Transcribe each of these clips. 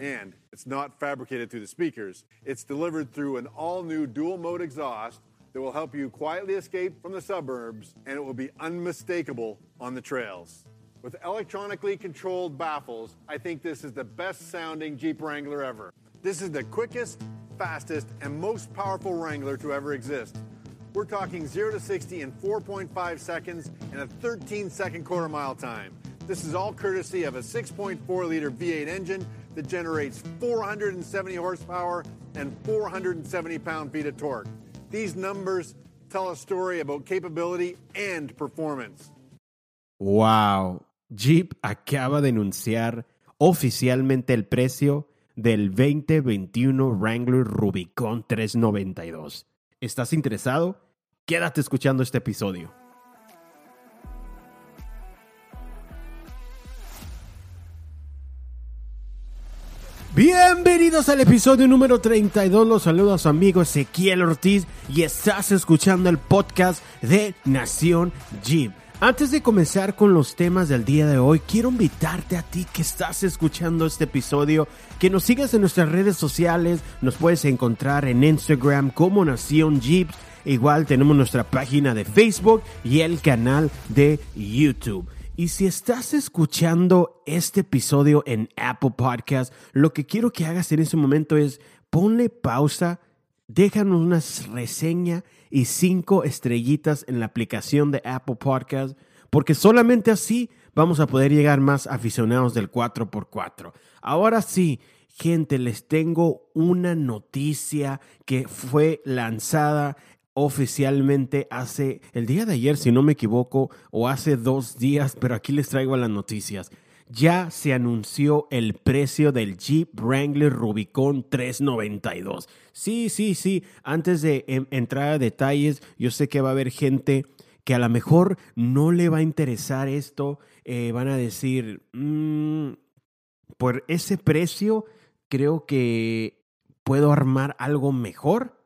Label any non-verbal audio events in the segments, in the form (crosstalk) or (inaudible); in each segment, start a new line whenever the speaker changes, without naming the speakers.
And it's not fabricated through the speakers, it's delivered through an all new dual mode exhaust that will help you quietly escape from the suburbs and it will be unmistakable on the trails. With electronically controlled baffles, I think this is the best sounding Jeep Wrangler ever. This is the quickest, fastest, and most powerful Wrangler to ever exist. We're talking 0 to 60 in 4.5 seconds and a 13 second quarter mile time. This is all courtesy of a 6.4 liter V8 engine that generates 470 horsepower and 470 pound feet of torque. These numbers tell a story about capability and performance.
Wow. Jeep acaba de anunciar oficialmente el precio del 2021 Wrangler Rubicon 392. ¿Estás interesado? Quédate escuchando este episodio. Bienvenidos al episodio número 32. Los saludo a su amigo Ezequiel Ortiz y estás escuchando el podcast de Nación Jeep. Antes de comenzar con los temas del día de hoy, quiero invitarte a ti que estás escuchando este episodio, que nos sigas en nuestras redes sociales, nos puedes encontrar en Instagram como Nación Jeep, igual tenemos nuestra página de Facebook y el canal de YouTube. Y si estás escuchando este episodio en Apple Podcast, lo que quiero que hagas en ese momento es ponle pausa, déjanos una reseña y cinco estrellitas en la aplicación de Apple Podcast, porque solamente así vamos a poder llegar más aficionados del 4x4. Ahora sí, gente, les tengo una noticia que fue lanzada oficialmente hace el día de ayer, si no me equivoco, o hace dos días, pero aquí les traigo las noticias. Ya se anunció el precio del Jeep Wrangler Rubicon 392. Sí, sí, sí. Antes de em, entrar a detalles, yo sé que va a haber gente que a lo mejor no le va a interesar esto. Eh, van a decir, mm, por ese precio, creo que puedo armar algo mejor.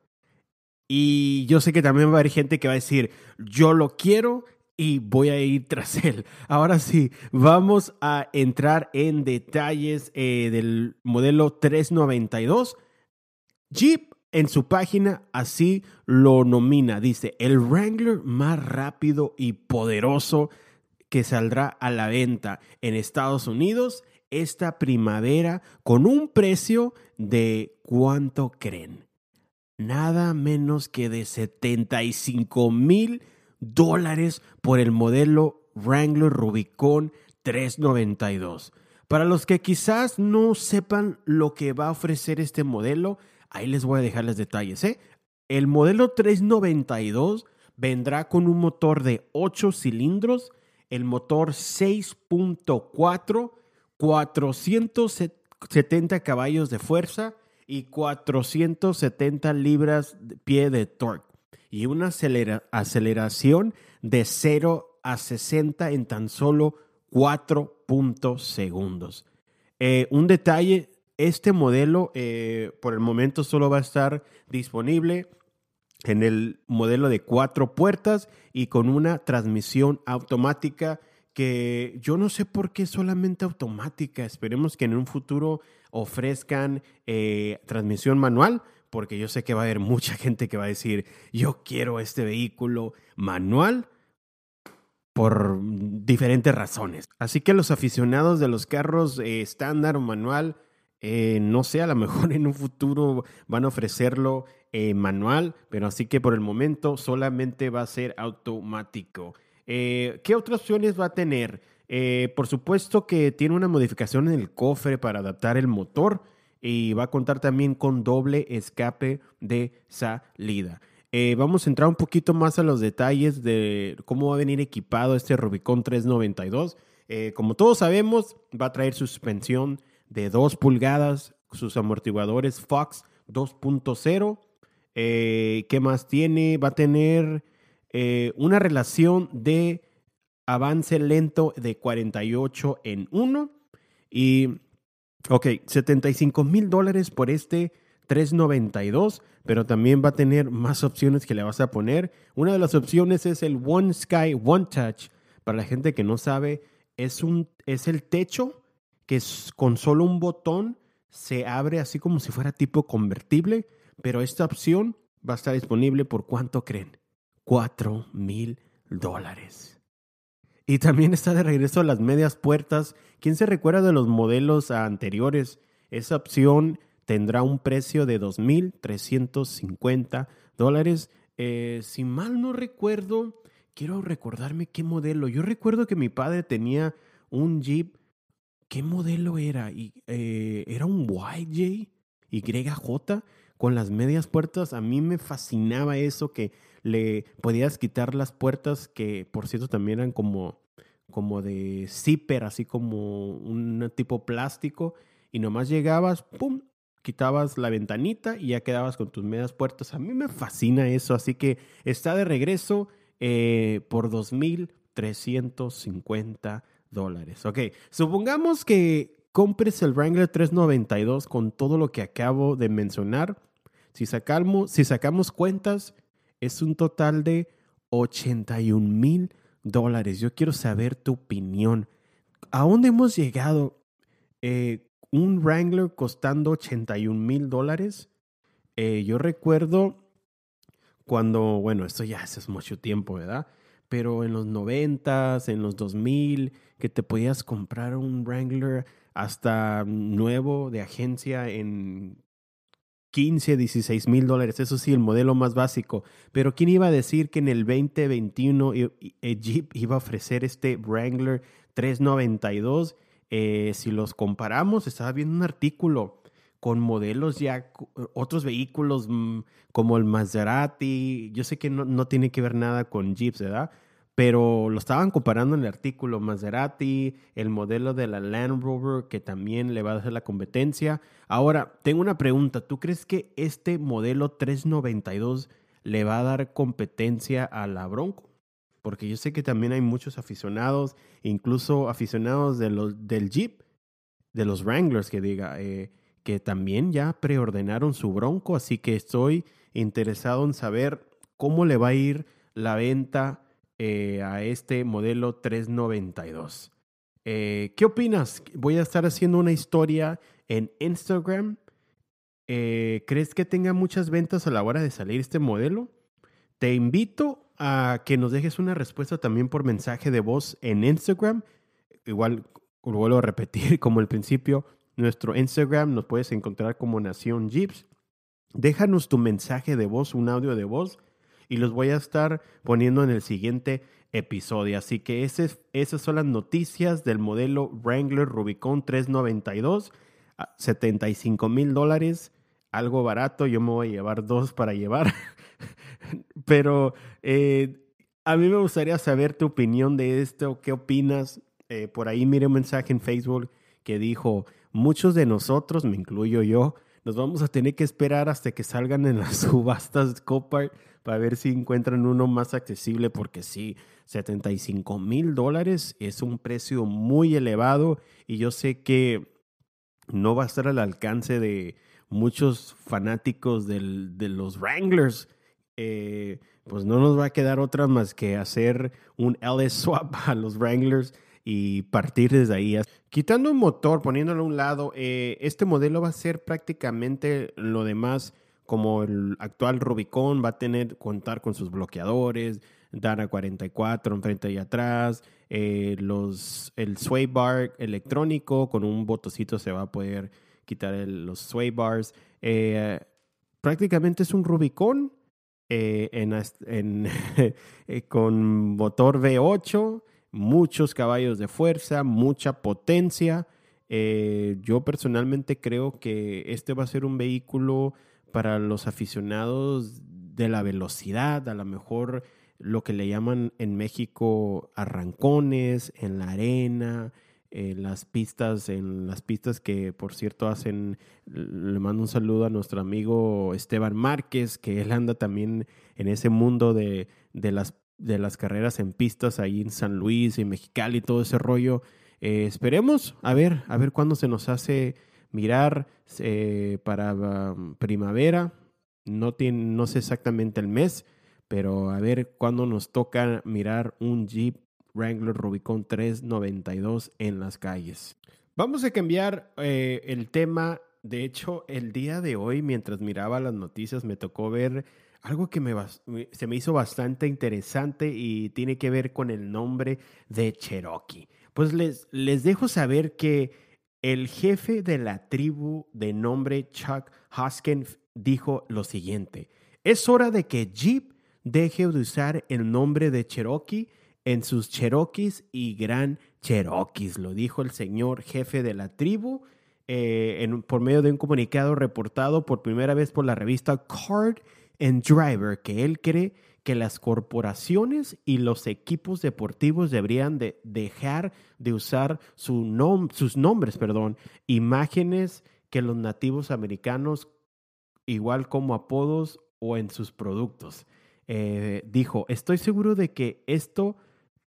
Y yo sé que también va a haber gente que va a decir, yo lo quiero y voy a ir tras (laughs) él. Ahora sí, vamos a entrar en detalles eh, del modelo 392. Jeep en su página así lo nomina. Dice, el Wrangler más rápido y poderoso que saldrá a la venta en Estados Unidos esta primavera con un precio de cuánto creen nada menos que de 75 mil dólares por el modelo Wrangler Rubicon 392. Para los que quizás no sepan lo que va a ofrecer este modelo, ahí les voy a dejar los detalles. ¿eh? El modelo 392 vendrá con un motor de 8 cilindros, el motor 6.4, 470 caballos de fuerza, y 470 libras pie de torque y una aceleración de 0 a 60 en tan solo 4 segundos. Eh, un detalle, este modelo eh, por el momento solo va a estar disponible en el modelo de cuatro puertas y con una transmisión automática que yo no sé por qué solamente automática. Esperemos que en un futuro ofrezcan eh, transmisión manual, porque yo sé que va a haber mucha (laughs) gente que va a decir, yo quiero este vehículo manual por diferentes razones. Así que los aficionados de los carros eh, estándar o manual, eh, no sé, a lo (laughs) mejor en un futuro van a ofrecerlo manual, pero así que por el momento solamente va a ser automático. ¿Qué otras opciones va a tener? Eh, por supuesto que tiene una modificación en el cofre para adaptar el motor y va a contar también con doble escape de salida. Eh, vamos a entrar un poquito más a los detalles de cómo va a venir equipado este Rubicon 392. como todos sabemos, va a traer suspensión de 2 pulgadas, sus amortiguadores Fox 2.0. ¿Qué más tiene? Va a tener eh, una relación de avance lento de 48 en 1 y, ok, 75 mil dólares por este 392, pero también va a tener más opciones que le vas a poner. Una de las opciones es el One Sky One Touch. Para la gente que no sabe, es, un, es el techo que con solo un botón se abre así como si fuera tipo convertible, pero esta opción va a estar disponible por cuánto creen? 4 mil dólares. Y también está de regreso a las medias puertas. ¿Quién se recuerda de los modelos anteriores? Esa opción tendrá un precio de 2.350 dólares. Eh, si mal no recuerdo, quiero recordarme qué modelo. Yo recuerdo que mi padre tenía un Jeep. ¿Qué modelo era? Y, eh, era un YJ, YJ, con las medias puertas. A mí me fascinaba eso que le podías quitar las puertas, que por cierto también eran como, como de zipper, así como un tipo plástico. Y nomás llegabas, ¡pum! quitabas la ventanita y ya quedabas con tus medias puertas. A mí me fascina eso, así que está de regreso eh, por 2.350 dólares. Ok, supongamos que compres el Wrangler 392 con todo lo que acabo de mencionar. Si sacamos, si sacamos cuentas, es un total de 81 mil dólares. Yo quiero saber tu opinión. ¿A dónde hemos llegado? Eh, un Wrangler costando 81 mil dólares. Eh, yo recuerdo cuando, bueno, esto ya hace mucho tiempo, ¿verdad? Pero en los 90, en los 2000, que te podías comprar un Wrangler hasta nuevo de agencia en 15, 16 mil dólares. Eso sí, el modelo más básico. Pero ¿quién iba a decir que en el 2021 Jeep iba a ofrecer este Wrangler 392 eh, si los comparamos, estaba viendo un artículo con modelos ya, otros vehículos mm, como el Maserati, yo sé que no, tiene que ver nada con Jeeps, ¿verdad? Pero lo estaban comparando en el artículo Maserati, el modelo de la Land Rover que también le va a hacer la competencia. Ahora, tengo una pregunta, ¿tú crees que este modelo 392 le va a dar competencia a la Bronco? porque yo sé que también hay muchos aficionados, incluso aficionados de los, del Jeep, de los Wranglers, que diga, eh, que también ya preordenaron su Bronco, así que estoy interesado en saber cómo le va a ir la venta eh, a este modelo 392. Eh, ¿Qué opinas? Voy a estar haciendo una historia en Instagram. ¿Crees que tenga muchas ventas a la hora de salir este modelo? Te invito a que nos dejes una respuesta también por mensaje de voz en Instagram. Igual, vuelvo a repetir (laughs) como el principio, nuestro Instagram nos puedes encontrar como Nación Jeeps. Déjanos tu mensaje de voz, un audio de voz, y los voy a estar poniendo en el siguiente episodio. Así que esas son las noticias del modelo Wrangler Rubicon 392, 75 mil dólares, algo barato. Yo me voy a llevar dos para llevar. (laughs) Pero eh, a mí me gustaría saber tu opinión de esto, qué opinas. Eh, por ahí mire un mensaje en Facebook que dijo, muchos de nosotros, me incluyo yo, nos vamos a tener que esperar hasta que salgan en las (laughs) subastas Copart para ver si encuentran uno más accesible, porque sí, 75 mil dólares es un precio muy elevado y yo sé que no va a estar al alcance de muchos fanáticos del, de los Wranglers eh, pues no nos va a quedar otra más que hacer un LS swap (laughs) a los Wranglers y partir desde ahí. Quitando un motor, poniéndolo a un lado, eh, este modelo va a ser prácticamente lo demás como el actual Rubicon, va a tener contar con sus bloqueadores, Dana 44 enfrente y atrás, eh, los, el sway bar electrónico, con un botoncito se va a poder quitar los sway bars. prácticamente es un Rubicon eh, (laughs) eh, con motor V8, muchos caballos de fuerza, mucha potencia. Eh, yo personalmente creo que este va a ser un vehículo para los aficionados de la velocidad, a lo mejor lo que le llaman en México arrancones, en la arena, en las pistas, en las pistas que por cierto hacen, le mando un saludo a nuestro amigo Esteban Márquez, que él anda también en ese mundo de, de las, de las carreras en pistas ahí en San Luis y Mexicali y todo ese rollo. Eh, esperemos a ver, a ver cuándo se nos hace mirar eh, para um, primavera. No, tiene, no sé exactamente el mes, pero a ver cuándo nos toca mirar un Jeep Wrangler Rubicon 392 en las calles. Vamos a cambiar eh, el tema De hecho, el día de hoy, mientras miraba las noticias, me tocó ver algo que me, se me hizo bastante interesante y tiene que ver con el nombre de Cherokee. Pues les, les dejo saber que el jefe de la tribu de nombre Chuck Hoskin dijo lo siguiente, es hora de que Jeep deje de usar el nombre de Cherokee en sus Cherokees y Gran Cherokees, lo dijo el señor jefe de la tribu eh, por medio de un comunicado reportado por primera vez por la revista Card and Driver, que él cree que las corporaciones y los equipos deportivos deberían de dejar de usar su sus nombres, perdón, imágenes que los nativos americanos, igual como apodos o en sus productos. Eh, dijo, estoy seguro de que esto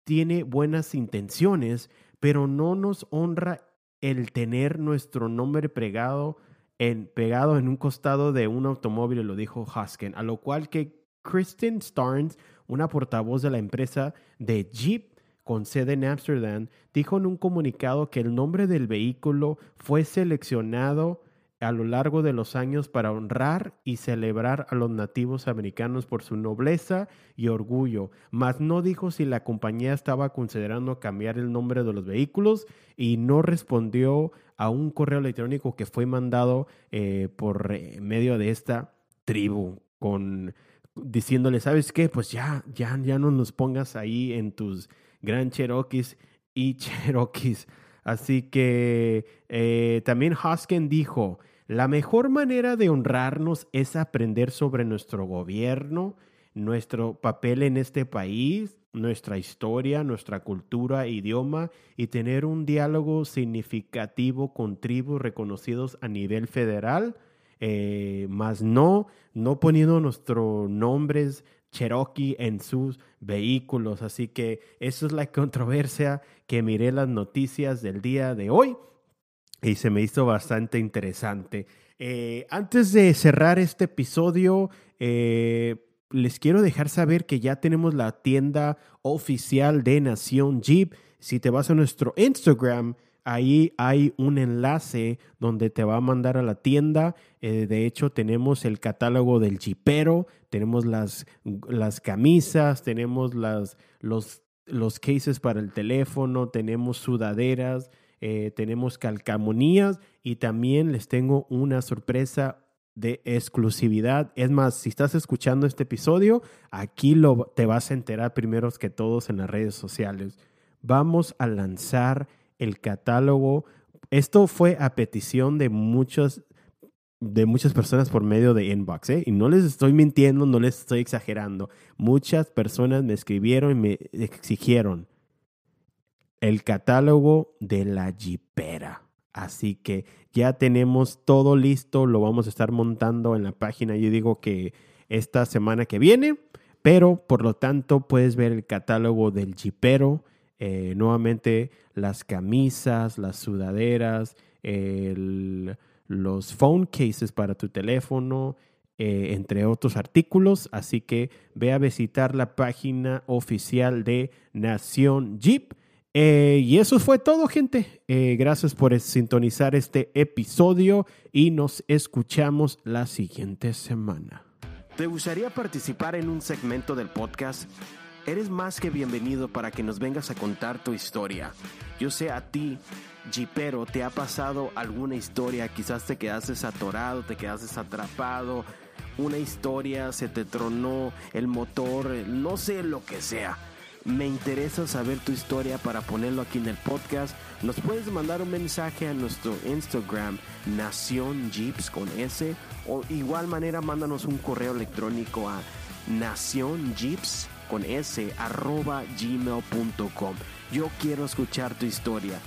tiene buenas intenciones, pero no nos honra el tener nuestro nombre pegado en, pegado en un costado de un automóvil, lo dijo Husken, a lo cual que Kristen Starnes, una portavoz de la empresa de Jeep con sede en Amsterdam, dijo en un comunicado que el nombre del vehículo fue seleccionado a lo largo de los años para honrar y celebrar a los nativos americanos por su nobleza y orgullo, mas no dijo si la compañía estaba considerando cambiar el nombre de los vehículos y no respondió a un correo electrónico que fue mandado eh, por eh, medio de esta tribu con diciéndole, ¿sabes qué? Pues ya, ya, ya no nos pongas ahí en tus Gran Cherokees y (laughs) Cherokees. Así que eh, también Hoskin dijo, la mejor manera de honrarnos es aprender sobre nuestro gobierno, nuestro papel en este país, nuestra historia, nuestra cultura, idioma y tener un diálogo significativo con tribus reconocidos a nivel federal, eh, más no, no poniendo nuestros nombres Cherokee en sus vehículos. Así que eso es la controversia que miré las noticias del día de hoy y se me hizo bastante interesante. Eh, antes de cerrar este episodio, eh, les quiero dejar saber que ya tenemos la tienda oficial de Nación Jeep. Si te vas a nuestro Instagram, ahí hay un enlace donde te va a mandar a la tienda. Eh, de hecho, tenemos el catálogo del Jeepero, tenemos las, las camisas, tenemos las, los, los cases para el teléfono, tenemos sudaderas. Eh, tenemos calcamonías y también les tengo una sorpresa de exclusividad. Es más, si estás escuchando este episodio, aquí lo, te vas a enterar primero que todos en las redes sociales. Vamos a lanzar el catálogo. Esto fue a petición de muchos de muchas personas por medio de inbox, ¿eh? Y no les estoy mintiendo, no les estoy exagerando. Muchas personas me escribieron y me exigieron, el catálogo de la Jeepera. Así que ya tenemos todo listo, lo vamos a estar montando en la página. Yo digo que esta semana que viene, pero por lo tanto puedes ver el catálogo del Jeepero. Eh, nuevamente las camisas, las sudaderas, los phone cases para tu teléfono, eh, entre otros artículos. Así que ve a visitar la página oficial de Nación Jeep eh, y eso fue todo, gente. Gracias por sintonizar este episodio y nos escuchamos la siguiente semana. ¿Te gustaría participar en un segmento del podcast? Eres más que bienvenido para que nos vengas a contar tu historia. Yo sé a ti, Jeepero, te ha pasado alguna historia, quizás te quedaste atorado, te quedaste atrapado, una historia se te tronó el motor, no sé lo que sea me interesa saber tu historia para ponerlo aquí en el podcast. Nos puedes mandar un mensaje a nuestro Instagram, Nación Jeeps con S, o igual manera mándanos un correo electrónico a Nación Jeeps con S arroba gmail.com. Yo quiero escuchar tu historia